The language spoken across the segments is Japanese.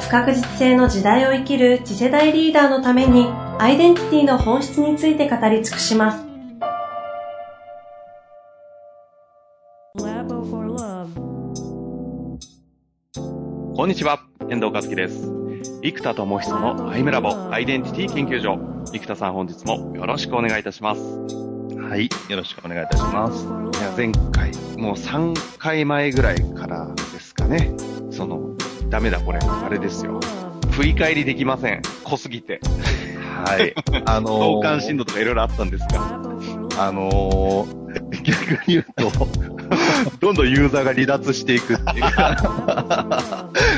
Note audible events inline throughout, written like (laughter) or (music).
不確実性の時代を生きる次世代リーダーのためにアイデンティティの本質について語り尽くします。こんにちは、遠藤和樹です。生田智久のアイムラボアイデンティティ研究所。生田さん本日もよろしくお願いいたします。はい、よろしくお願いいたします。いや、前回、もう3回前ぐらいからですかね。その、ダメだこれ、あれですよ。振り返りできません。濃すぎて。はい。あのー、同感振動とかいろいろあったんですが。あのー、逆に言うと、(laughs) どんどんユーザーが離脱していくっていう。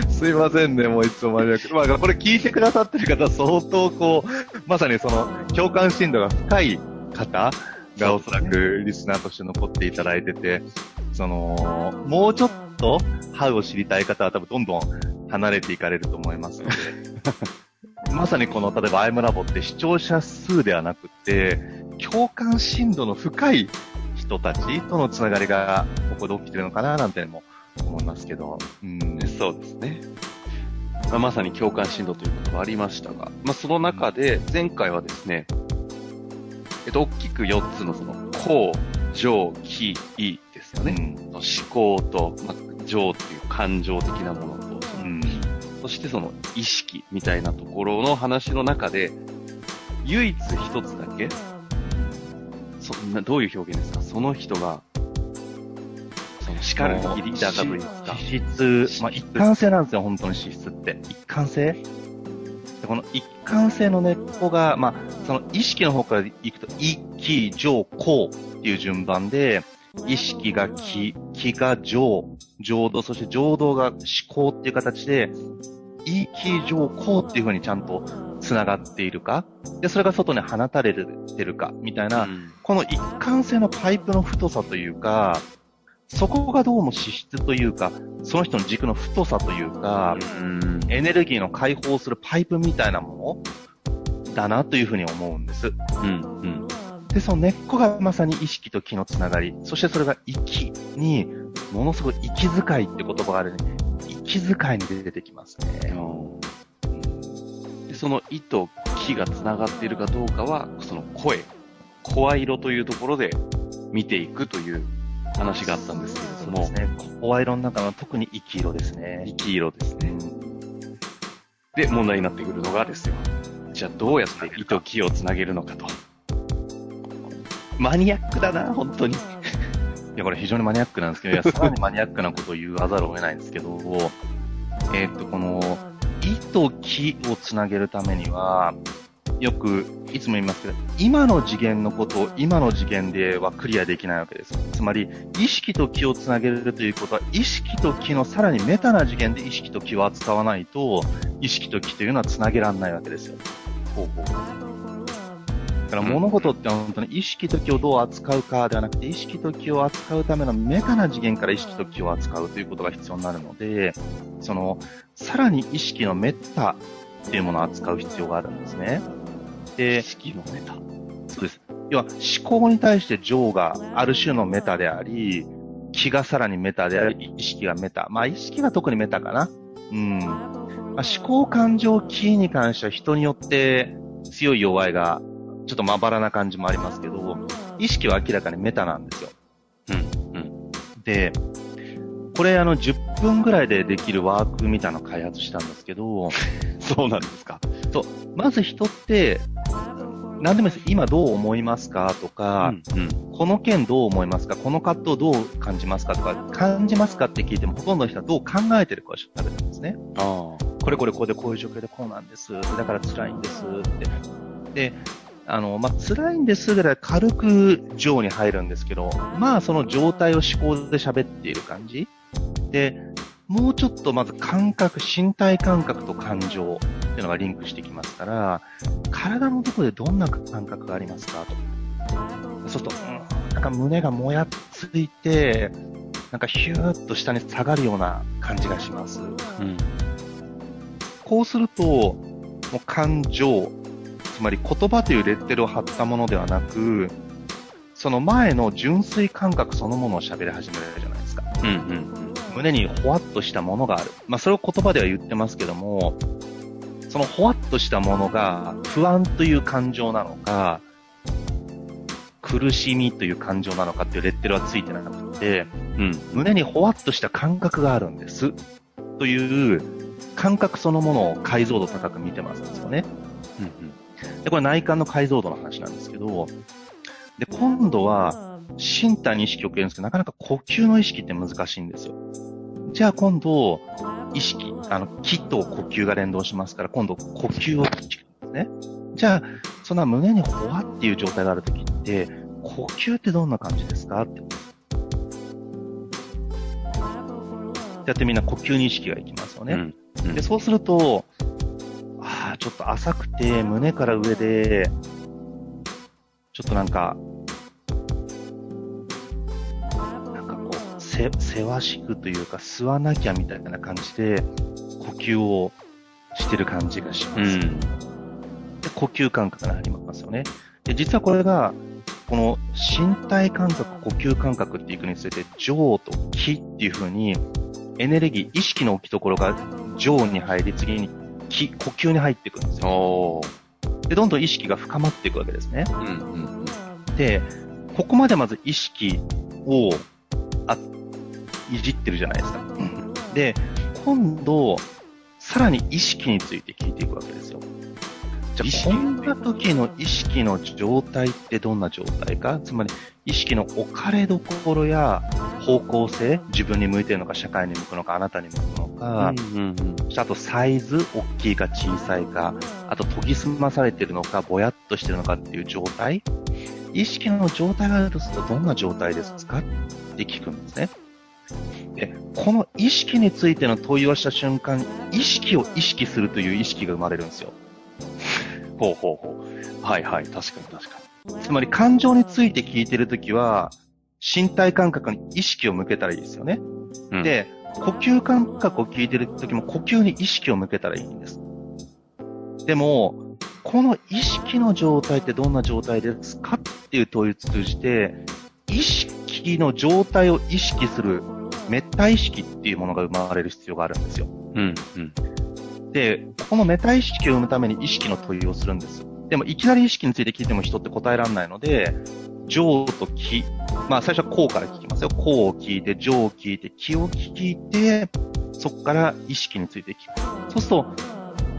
(laughs) すいませんね、もういつもマニアック。まあ、これ聞いてくださってる方、相当こう、まさにその、共感深度が深い方がおそらくリスナーとして残っていただいてて、その、もうちょっと、ハウを知りたい方は多分どんどん離れていかれると思いますので、(laughs) まさにこの、例えばアイムラボって視聴者数ではなくて、共感深度の深い人たちとのつながりがここで起きてるのかななんても思いますけど。うん、そうですね。まあ、まさに共感深度ということがありましたが、まあ、その中で前回はですね、えっと、大きく4つのその、こう、情、気、意ですよね。うん、思考と、まあ、情っていう感情的なものと、うん、そしてその意識みたいなところの話の中で、唯一一つだけ、そんな、どういう表現ですか？その人が、その叱るべきリーダーかというんですか。資質、まあ、一貫性なんですよ、本当に資質って。一貫性？この一貫性の根っこが、まあ、その意識の方からいくと、意、気、情、こうっていう順番で、意識が気、気が情、浄土、そして浄土が思考っていう形で、意、気、情、こうっていう風にちゃんと繋がっているか、で、それが外に放たれてるか、みたいな、うん、この一貫性のパイプの太さというか、そこがどうも資質というか、その人の軸の太さというか、うん、エネルギーの解放するパイプみたいなものだなというふうに思うんです。うんうん、で、その根っこがまさに意識と気のつながり、そしてそれが息に、ものすごい息遣いって言葉があるね。息遣いに出てきますね。でその意と気がつながっているかどうかは、その声、声色というところで見ていくという話があったんですけれども。そうですね。声色の中の特に生き色ですね。生き色ですね。で、問題になってくるのがですよ。じゃあどうやって意と気をつなげるのかと。マニアックだな、本当に。(laughs) いや、これ非常にマニアックなんですけど、いや、(laughs) さらにマニアックなことを言わざるを得ないんですけど、えー、っと、この、意と気をつなげるためには、よくいつも言いますけど、今の次元のことを今の次元ではクリアできないわけです。つまり、意識と気をつなげるということは、意識と気のさらにメタな次元で意識と気を扱わないと、意識と気というのはつなげられないわけですよ。ほうほう。だから物事って本当に意識と気をどう扱うかではなくて、意識と気を扱うためのメタな次元から意識と気を扱うということが必要になるので、その、さらに意識のメタっていうものを扱う必要があるんですね。で、式のメタ。そうです。要は、思考に対して情がある種のメタであり、気がさらにメタであり、意識がメタ。まあ、意識が特にメタかな。うん。まあ、思考感情気に関しては人によって強い弱いがちょっとまばらな感じもありますけど、意識は明らかにメタなんですよ。うん。うん。で、これあの10分ぐらいでできるワークみたいなのを開発したんですけど、(laughs) そうなんですか。そう。まず人って、何でもいいです。今どう思いますかとか、うんうん、この件どう思いますか？この葛藤どう感じますかとか、感じますかって聞いてもほとんどの人はどう考えてるかを調べるんですね。あこれこれこうでこういう状況でこうなんです。だから辛いんですって。で、あの、まあ、辛いんですぐらい軽く情に入るんですけど、まあその状態を思考で喋っている感じで、もうちょっとまず感覚、身体感覚と感情っていうのがリンクしてきますから、体のどこでどんな感覚がありますかと。そうすると、うん、なんか胸がもやついて、なんかヒューッと下に下がるような感じがします。うん。こうすると、もう感情、つまり言葉というレッテルを貼ったものではなく、その前の純粋感覚そのものを喋り始めるじゃないですか。うん。うん。胸にほわっとしたものがある。まあ、それを言葉では言ってますけども、そのほわっとしたものが不安という感情なのか、苦しみという感情なのかっていうレッテルはついてなくて、うん。胸にほわっとした感覚があるんです。という感覚そのものを解像度高く見てますんですよね。うん。で、これ内観の解像度の話なんですけど、で、今度は身体に意識を置けるんですけど、なかなか呼吸の意識って難しいんですよ。じゃあ今度、意識、あの、気と呼吸が連動しますから、今度呼吸を意識ですね。じゃあ、そんな胸にほわっていう状態があるときって、呼吸ってどんな感じですかって。やってみんな呼吸に意識がいきますよね。うん。うんで、そうすると、ょっと浅くて、胸から上で、ちょっとなんか、なんかこう、せ、せわしくというか、吸わなきゃみたいな感じで、呼吸をしてる感じがします。うん。で、呼吸感覚がありますよね。で、実はこれが、この身体感覚、呼吸感覚っていくにつれて、情と気っていう風に、エネルギー、意識の置きどころが情に入り、次に気、呼吸に入っていくんですよ。で、どんどん意識が深まっていくわけですね。うん。うん。で、ここまでまず意識を、あ、いじってるじゃないですか。で、今度、さらに意識について聞いていくわけですよ。じゃあ、意識こんな時の意識の状態ってどんな状態か？つまり、意識の置かれどころや方向性、自分に向いてるのか、社会に向くのか、あなたに向くのか、うん。うん。そしてあとサイズ、大きいか小さいか、あと研ぎ澄まされてるのか、ぼやっとしてるのかっていう状態。意識の状態があるとするとどんな状態ですか？って聞くんですね。で、この意識についての問いをした瞬間、意識を意識するという意識が生まれるんですよ。ほうほうほう。はいはい。確かに確かつまり感情について聞いてるときは、身体感覚に意識を向けたらいいですよね。に。うん、で、呼吸感覚を聞いてるときも呼吸に意識を向けたらいいんです。でも、この意識の状態ってどんな状態ですかっていう問いを通じて、意識の状態を意識するメタ意識っていうものが生まれる必要があるんですよ。うん。うん。で、このメタ意識を生むために意識の問いをするんです。でも、いきなり意識について聞いても人って答えられないので、情と気。まあ、最初はこうから聞きますよ。こうを聞いて、情を聞いて、気を聞いて、そこから意識について聞く。そうすると、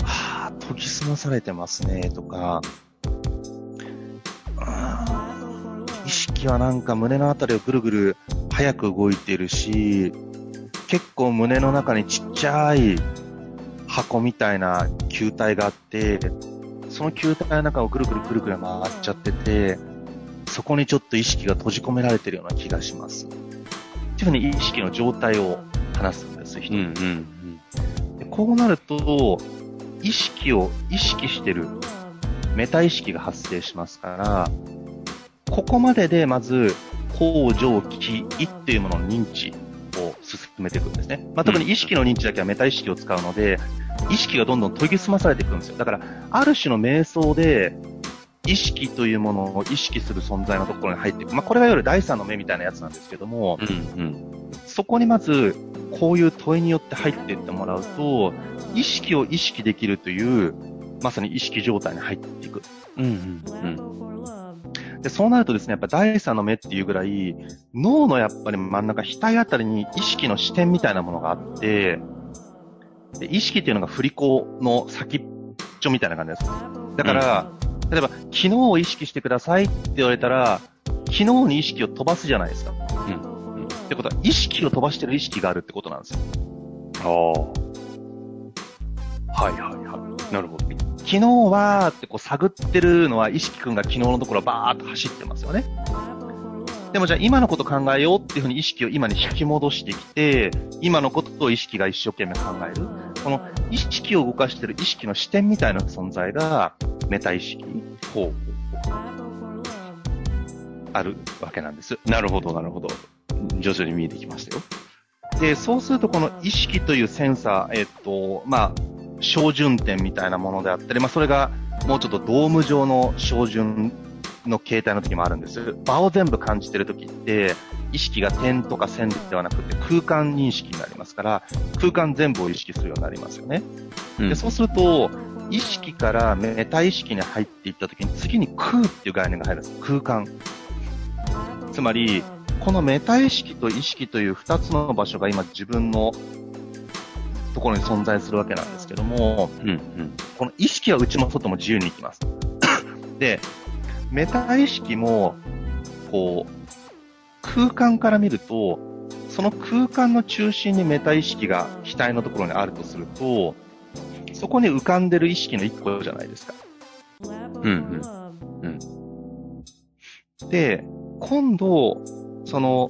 はぁ、研ぎ澄まされてますね、とか、意識はなんか胸のあたりをぐるぐる早く動いてるし、結構胸の中にちっちゃい箱みたいな球体があって、その球体の中をぐるぐるぐるぐる回っちゃってて、そこにちょっと意識が閉じ込められてるような気がします。っていうふうに意識の状態を話すんです、人うん。にうん。でこうなると、意識を意識してるメタ意識が発生しますから、ここまででまず、向上気意っていうものの認知を進めていくんですね。まあ、特に意識の認知だけはメタ意識を使うので、意識がどんどん研ぎ澄まされていくんですよ。だから、ある種の瞑想で、意識というものを意識する存在のところに入っていく。まあ、これがいわゆる第三の目みたいなやつなんですけども、うん。うん。そこにまず、こういう問いによって入っていってもらうと、意識を意識できるという、まさに意識状態に入っていく。うん。うん。で、そうなるとですね、やっぱ第三の目っていうぐらい、脳のやっぱり真ん中、額あたりに意識の視点みたいなものがあって、で意識っていうのが振り子の先っちょみたいな感じです。だから、例えば、昨日を意識してくださいって言われたら、昨日に意識を飛ばすじゃないですか。うん。ってことは、意識を飛ばしてる意識があるってことなんですよ。ああ。はいはいはい。なるほど。昨日はってこう探ってるのは、意識くんが昨日のところバーっと走ってますよね。でもじゃあ今のこと考えようっていうふうに意識を今に引き戻してきて、今のことを意識が一生懸命考える。この意識を動かしてる意識の視点みたいな存在がメタ意識。ほう。あるわけなんです。なるほど、なるほど。徐々に見えてきましたよ。で、そうするとこの意識というセンサー、えっと、まあ、照準点みたいなものであったり、まあ、それがもうちょっとドーム状の照準の形態の時もあるんです。場を全部感じてる時って、意識が点とか線ではなくて空間認識になりますから、空間全部を意識するようになりますよね。うん、でそうすると、意識からメタ意識に入っていった時に次に空っていう概念が入るんです。空間。つまり、このメタ意識と意識という二つの場所が今自分のところに存在するわけなんですけども、うんうん、この意識は内も外も自由に行きます。(coughs) で、メタ意識も、こう、空間から見ると、その空間の中心にメタ意識が額のところにあるとすると、そこに浮かんでる意識の一個じゃないですか。うんうん。うん。で、今度、その、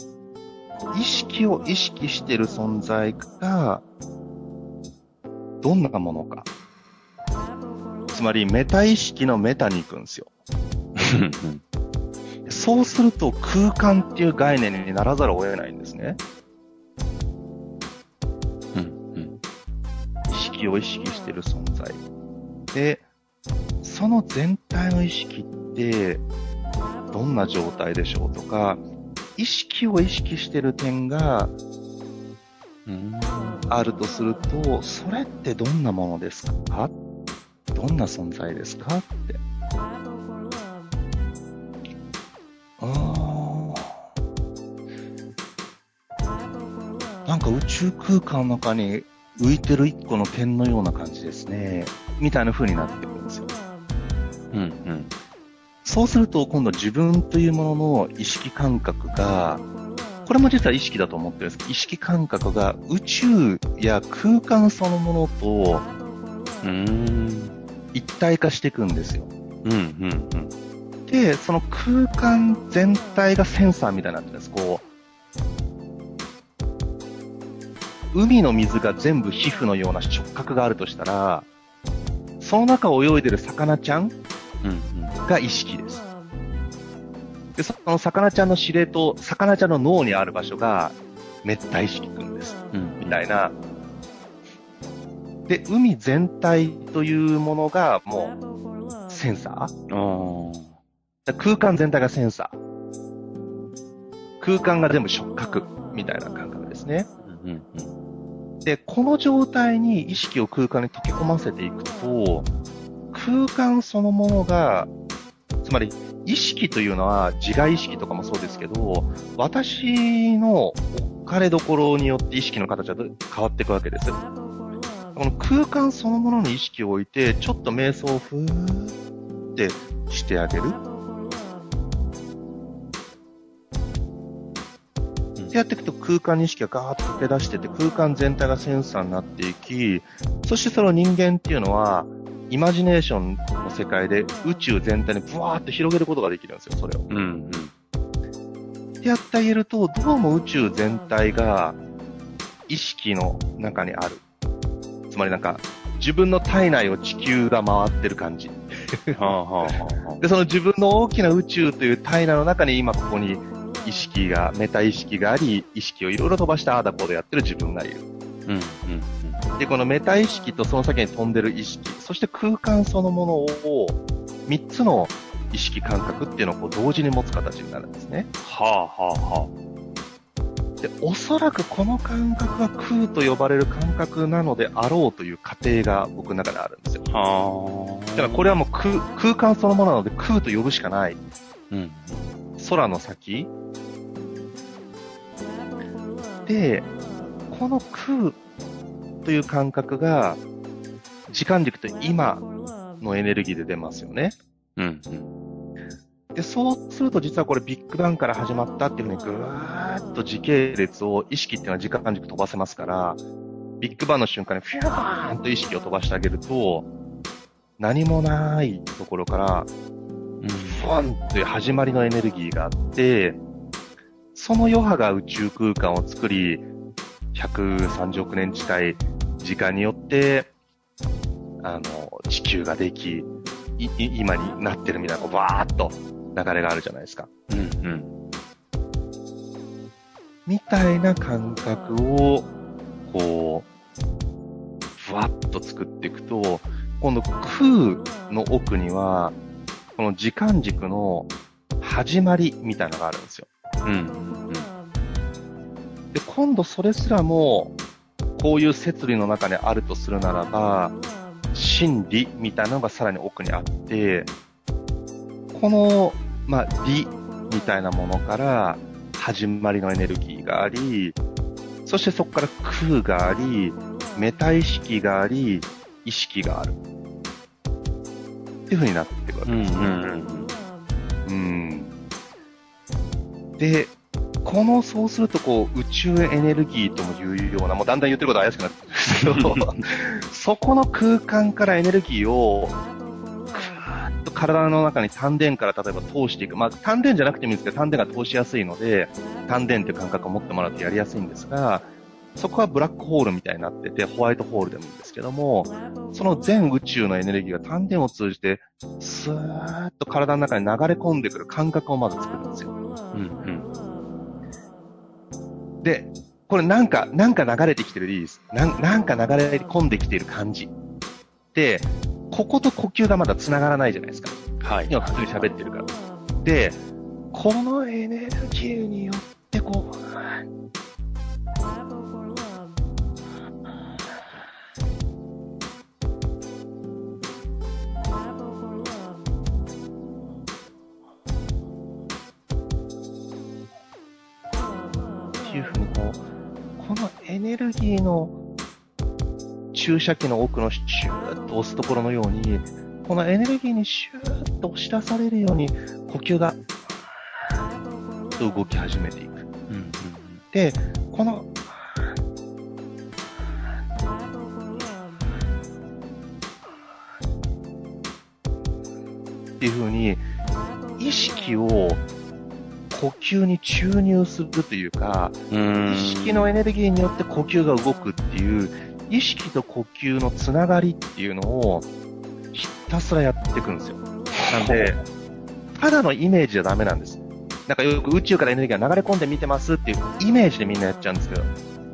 意識を意識してる存在が、どんなものか。つまり、メタ意識のメタに行くんですよ。(laughs) そうすると空間っていう概念にならざるを得ないんですね。うんうん、意識を意識してる存在。で、その全体の意識ってどんな状態でしょうとか、意識を意識してる点があるとすると、それってどんなものですか？どんな存在ですか？って。ああ。なんか宇宙空間の中に浮いてる一個の点のような感じですね。みたいな風になってくるんですよ。うんうん。そうすると今度自分というものの意識感覚が、これも実は意識だと思ってるんですけど、意識感覚が宇宙や空間そのものと、うん、一体化していくんですよ。うんうんうん。で、その空間全体がセンサーみたいになってるんです。こう、海の水が全部皮膚のような触覚があるとしたら、その中を泳いでる魚ちゃんが意識です。で、その魚ちゃんの司令と、魚ちゃんの脳にある場所が、熱帯意識くんです。うん、みたいな。で、海全体というものが、もう、センサー？空間全体がセンサー。空間が全部触覚みたいな感覚ですね。うんうん、で、この状態に意識を空間に溶け込ませていくと、空間そのものが、つまり意識というのは自我意識とかもそうですけど、私の置かれどころによって意識の形は変わっていくわけです。この空間そのものに意識を置いて、ちょっと瞑想をふーってしてあげる。ってやっていくと空間認識がガーッと溶け出してて、空間全体がセンサーになっていき、そしてその人間っていうのは、イマジネーション世界で宇宙全体にブワーって広げることができるんですよ、それを。うん、うん。ってやってあげると、どうも宇宙全体が意識の中にある。つまりなんか、自分の体内を地球が回ってる感じ。で、その自分の大きな宇宙という体内の中に今ここに意識が、メタ意識があり、意識をいろいろ飛ばしてああだこうでやってる自分がいる。うん、うん、で、このメタ意識とその先に飛んでる意識、そして空間そのものを、3つの意識感覚っていうのをこう同時に持つ形になるんですね。はあはあはあ。で、おそらくこの感覚が空と呼ばれる感覚なのであろうという過程が僕の中であるんですよ。はあ。だからこれはもう空空間そのものなので空と呼ぶしかない。うん。空の先で、この空という感覚が、時間軸と今のエネルギーで出ますよね。うん、うん。で、そうすると実はこれビッグバンから始まったっていうふうにぐーっと時系列を意識っていうのは時間軸飛ばせますから、ビッグバンの瞬間にフィューンと意識を飛ばしてあげると、何もないところから、うん、フォンという始まりのエネルギーがあって、その余波が宇宙空間を作り、130億年近い時間によって、あの、地球ができ、い今になってるみたいな、バーっと流れがあるじゃないですか。うんうん。みたいな感覚を、こう、ふわっと作っていくと、今度空の奥には、この時間軸の始まりみたいなのがあるんですよ。うん。うん、で、今度それすらも、こういう摂理の中にあるとするならば、真理みたいなのがさらに奥にあって、この、まあ、理みたいなものから始まりのエネルギーがあり、そしてそこから空があり、メタ意識があり、意識がある。っていう風になってるわけですね。うん、うんうん、で、この、そうすると、こう、宇宙エネルギーともいうような、もうだんだん言ってることは怪しくなってくるんですけど、(laughs) そこの空間からエネルギーを、と体の中に丹田から例えば通していく。まあ、丹田じゃなくてもいいんですけど、丹田が通しやすいので、丹田っていう感覚を持ってもらうとやりやすいんですが、そこはブラックホールみたいになってて、ホワイトホールでもいいんですけども、その全宇宙のエネルギーが丹田を通じて、スーッと体の中に流れ込んでくる感覚をまず作るんですよ。うんうん、で、これなんか、なんか流れてきてるでいいです。なんなんか流れ込んできてる感じ。で、ここと呼吸がまだ繋がらないじゃないですか。はい。今普通に喋ってるから。で、このエネルギーによってこう、このエネルギーの注射器の奥のシューッと押すところのように、このエネルギーにシューッと押し出されるように、呼吸が、と動き始めていく。うんうん、で、この、っていうふうに、意識を呼吸に注入するというか、意識のエネルギーによって呼吸が動くっていう、意識と呼吸のつながりっていうのをひたすらやっていくんですよ。なんで、ただのイメージじゃダメなんです。なんかよく宇宙からエネルギーが流れ込んで見てますっていうイメージでみんなやっちゃうんですけど、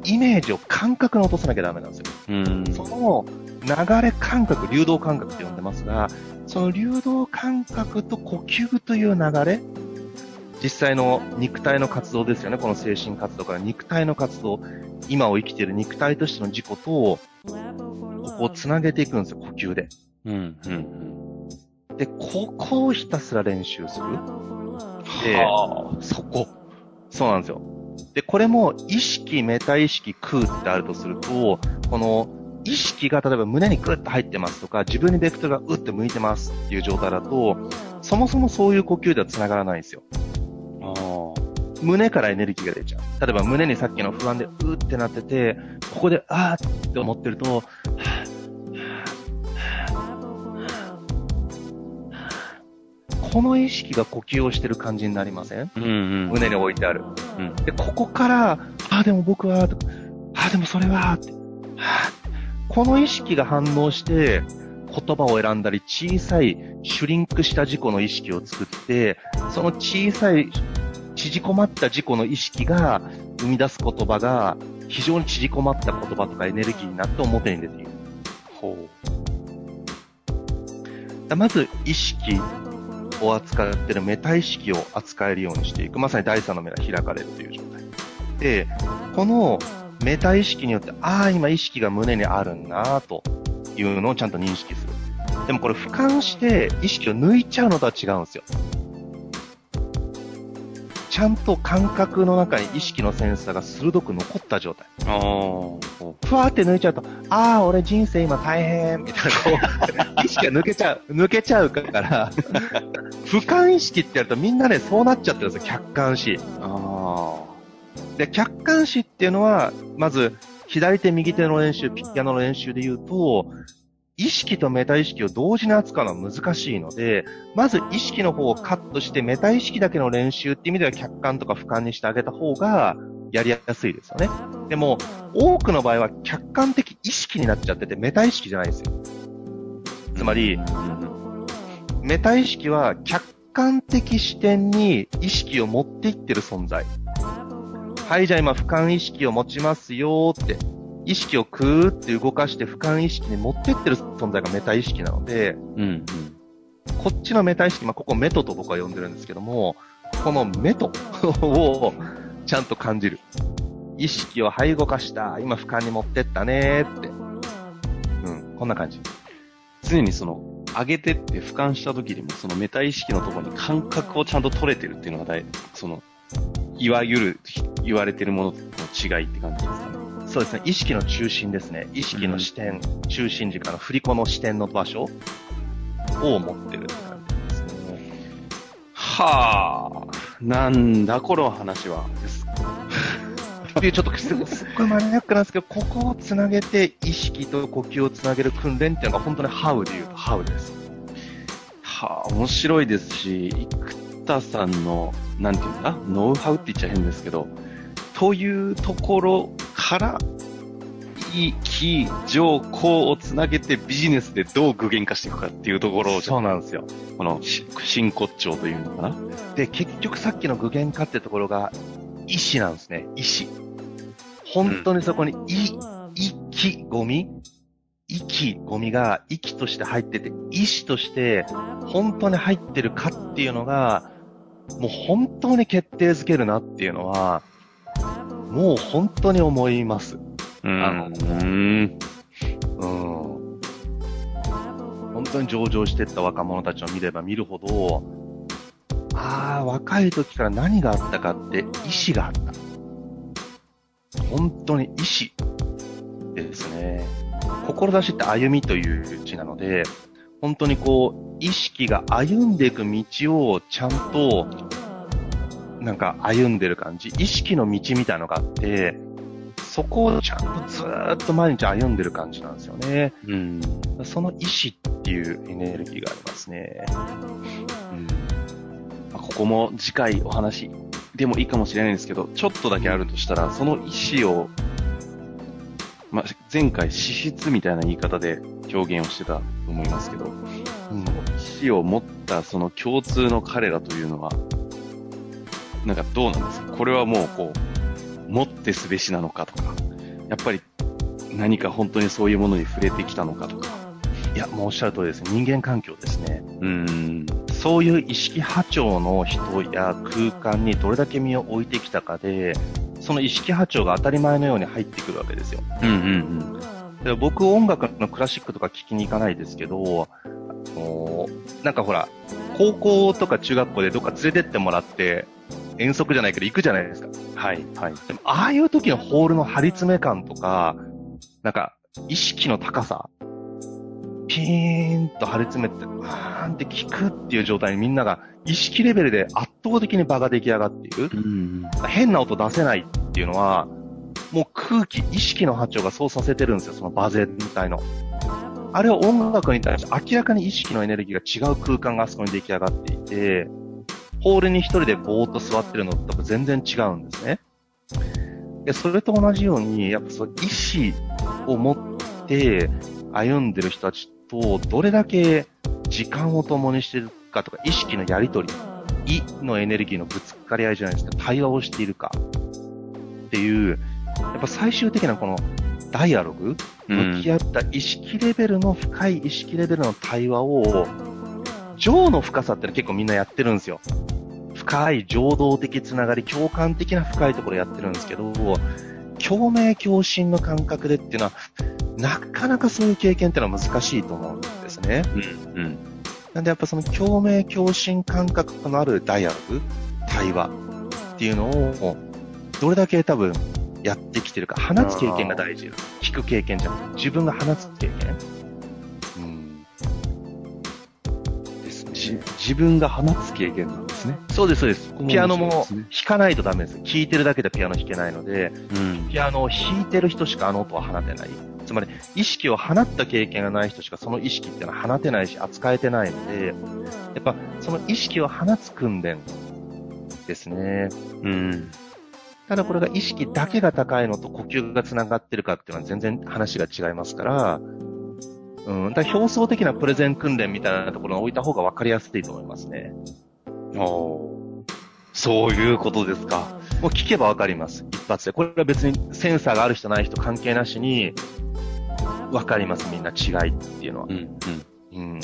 イメージを感覚に落とさなきゃダメなんですよ。うんその流れ感覚、流動感覚って呼んでますが、その流動感覚と呼吸という流れ、実際の肉体の活動ですよね、この精神活動から肉体の活動、今を生きている肉体としての自己と、ここをつなげていくんですよ、呼吸で。うん、うん、うん。で、ここをひたすら練習する。で、そこ。そうなんですよ。で、これも意識、メタ意識、空ってあるとすると、この意識が例えば胸にグッと入ってますとか、自分にベクトルがうって向いてますっていう状態だと、そもそもそういう呼吸では繋がらないんですよ。胸からエネルギーが出ちゃう。例えば胸にさっきの不安でうーってなってて、ここであーって思ってると、この意識が呼吸をしてる感じになりません、うんうん、胸に置いてある。うん、で、ここから、ああ、でも僕は、ああ、でもそれは、って、この意識が反応して、言葉を選んだり、小さいシュリンクした自己の意識を作って、その小さい縮こまった自己の意識が生み出す言葉が非常に縮こまった言葉とかエネルギーになって表に出ている。ほう。まず意識を扱っているメタ意識を扱えるようにしていく。まさに第三の目が開かれるという状態。で、このメタ意識によって、ああ、今意識が胸にあるんだというのをちゃんと認識する。でもこれ俯瞰して意識を抜いちゃうのとは違うんですよ。ちゃんと感覚の中に意識のセンサーが鋭く残った状態。ふわーって抜いちゃうと、ああ、俺人生今大変、みたいな、こう、意識が抜けちゃう、抜けちゃうから、俯瞰意識ってやるとみんなね、そうなっちゃってるんですよ、客観視。で、客観視っていうのは、まず、左手、右手の練習、ピアノの練習で言うと、意識とメタ意識を同時に扱うのは難しいので、まず意識の方をカットして、メタ意識だけの練習っていう意味では客観とか俯瞰にしてあげた方がやりやすいですよね。でも、多くの場合は客観的意識になっちゃってて、メタ意識じゃないですよ。つまり、メタ意識は客観的視点に意識を持っていってる存在。はい、じゃあ今俯瞰意識を持ちますよって意識をクーって動かして俯瞰意識に持ってってる存在がメタ意識なので、うん、うん。こっちのメタ意識、まあ、ここメトと僕は呼んでるんですけども、このメトをちゃんと感じる。意識をはい動かした。今俯瞰に持ってったねって。うん、こんな感じ。常にその、上げてって俯瞰した時にも、そのメタ意識のところに感覚をちゃんと取れてるっていうのが大、その、いわゆる言われてるものの違いって感じです。そうですね、意識の中心ですね。意識の視点、うん、中心軸の振り子の視点の場所を持ってるって感じですね。はあ、なんだこの話は。(laughs) っていうちょっとすっごいマニアックなんですけど、ここをつなげて意識と呼吸をつなげる訓練っていうのが本当にハウで言うとハウです。はあ、面白いですし、生田さんの、なんていうんだ、ノウハウって言っちゃ変ですけど、というところから、い、気、情、行をつなげてビジネスでどう具現化していくかっていうところを、そうなんですよ。この真骨頂というのかな。で、結局さっきの具現化ってところが、意志なんですね。意志。本当にそこに、い、息、ゴミ息、ゴミが息として入ってて、意志として本当に入ってるかっていうのが、もう本当に決定づけるなっていうのは、もう本当に思います。うん。あの、うん。本当に上場していった若者たちを見れば見るほど、ああ、若い時から何があったかって意志があった。本当に意志ですね。志って歩みという字なので、本当にこう、意識が歩んでいく道をちゃんとなんか歩んでる感じ、意識の道みたいのがあって、そこをちゃんとずーっと毎日歩んでる感じなんですよね。うん。その意志っていうエネルギーがありますね。うん。まあ、ここも次回お話でもいいかもしれないんですけど、ちょっとだけあるとしたら、その意志を、まあ、前回資質みたいな言い方で表現をしてたと思いますけど、うん、意志を持ったその共通の彼らというのは、なんかどうなんですか？これはもうこう、持ってすべしなのかとか、やっぱり何か本当にそういうものに触れてきたのかとか。いや、もうおっしゃる通りです。人間環境ですね。うん。そういう意識波長の人や空間にどれだけ身を置いてきたかで、その意識波長が当たり前のように入ってくるわけですよ。うんうんうん。で僕音楽のクラシックとか聞きに行かないですけど、なんかほら、高校とか中学校でどっか連れてってもらって、遠足じゃないけど行くじゃないですか。はい、はい。でも、ああいう時のホールの張り詰め感とか、なんか、意識の高さ、ピーンと張り詰めて、バーンって聞くっていう状態にみんなが意識レベルで圧倒的に場が出来上がっている。うん、変な音出せないっていうのは、もう空気、意識の波長がそうさせてるんですよ、その場全体の。あれは音楽に対して明らかに意識のエネルギーが違う空間があそこに出来上がっていて、ホールに一人でぼーっと座ってるのと全然違うんですね。で、それと同じように、やっぱそう意志を持って歩んでる人たちとどれだけ時間を共にしてるかとか、意識のやりとり、意のエネルギーのぶつかり合いじゃないですか、対話をしているかっていう、やっぱ最終的なこのダイアログ、向き合った意識レベルの深い意識レベルの対話を、情の深さってのは結構みんなやってるんですよ。深い情動的つながり、共感的な深いところやってるんですけど、共鳴共振の感覚でっていうのは、なかなかそういう経験っていうのは難しいと思うんですね。うん、うん。なんでやっぱその共鳴共振感覚のあるダイアログ、対話っていうのを、どれだけ多分やってきてるか、放つ経験が大事。聞く経験じゃなくて、自分が放つ経験。自分が放つ経験なんですね。そうです、そうです。ピアノも弾かないとダメです。弾いてるだけでピアノ弾けないので、うん、ピアノを弾いてる人しかあの音は放てない。つまり、意識を放った経験がない人しかその意識っていうのは放てないし、扱えてないので、やっぱ、その意識を放つ訓練ですね。うん。ただこれが意識だけが高いのと呼吸が繋がってるかっていうのは全然話が違いますから、うん、だ表層的なプレゼン訓練みたいなところに置いた方が分かりやすいと思いますね。おーそういうことですか。もう聞けば分かります。一発で。これは別にセンサーがある人ない人関係なしに、分かります、みんな違いっていうのはう。ん、うん。うん。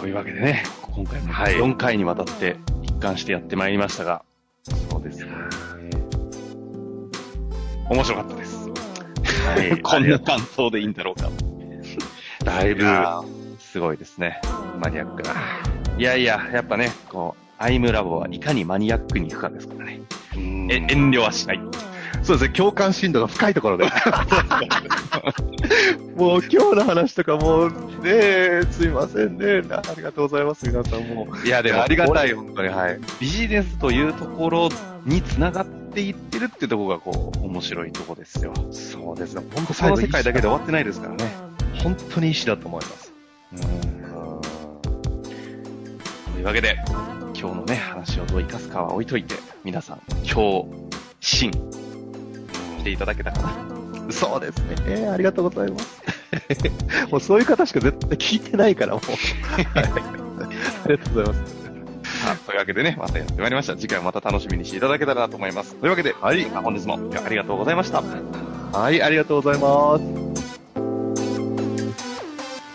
というわけでね、今回もはい4回にわたって一貫してやってまいりましたが、そうですね。面白かったです。はい。(laughs) こんな感想でいいんだろうか。だいぶすごいですね。マニアックな。いやいや、やっぱね、こう、アイムラボはいかにマニアックに行くかですからね。うんえ、遠慮はしない。そうですね、共感深度が深いところで。(laughs) もう今日の話とかもう、ねすいませんね。ありがとうございます、皆さんもう。いや、でもありがたい、こ本当に、はい。れビジネスというところに繋がっていってるっていうところが、こう、面白いところですよ。そうですね、本当この世界だけで終わってないですからね。本当に意志だと思います。というわけで、今日のね、話をどう生かすかは置いといて、皆さん、今日、心、していただけたかな。そうですね。えーありがとうございます。(laughs) もうそういう方しか絶対聞いてないから、もう。は (laughs) いありがとうございます。というわけでね、またやってまいりました。次回もまた楽しみにしていただけたらなと思います。というわけで、はい、本日もありがとうございました。はい、ありがとうございます。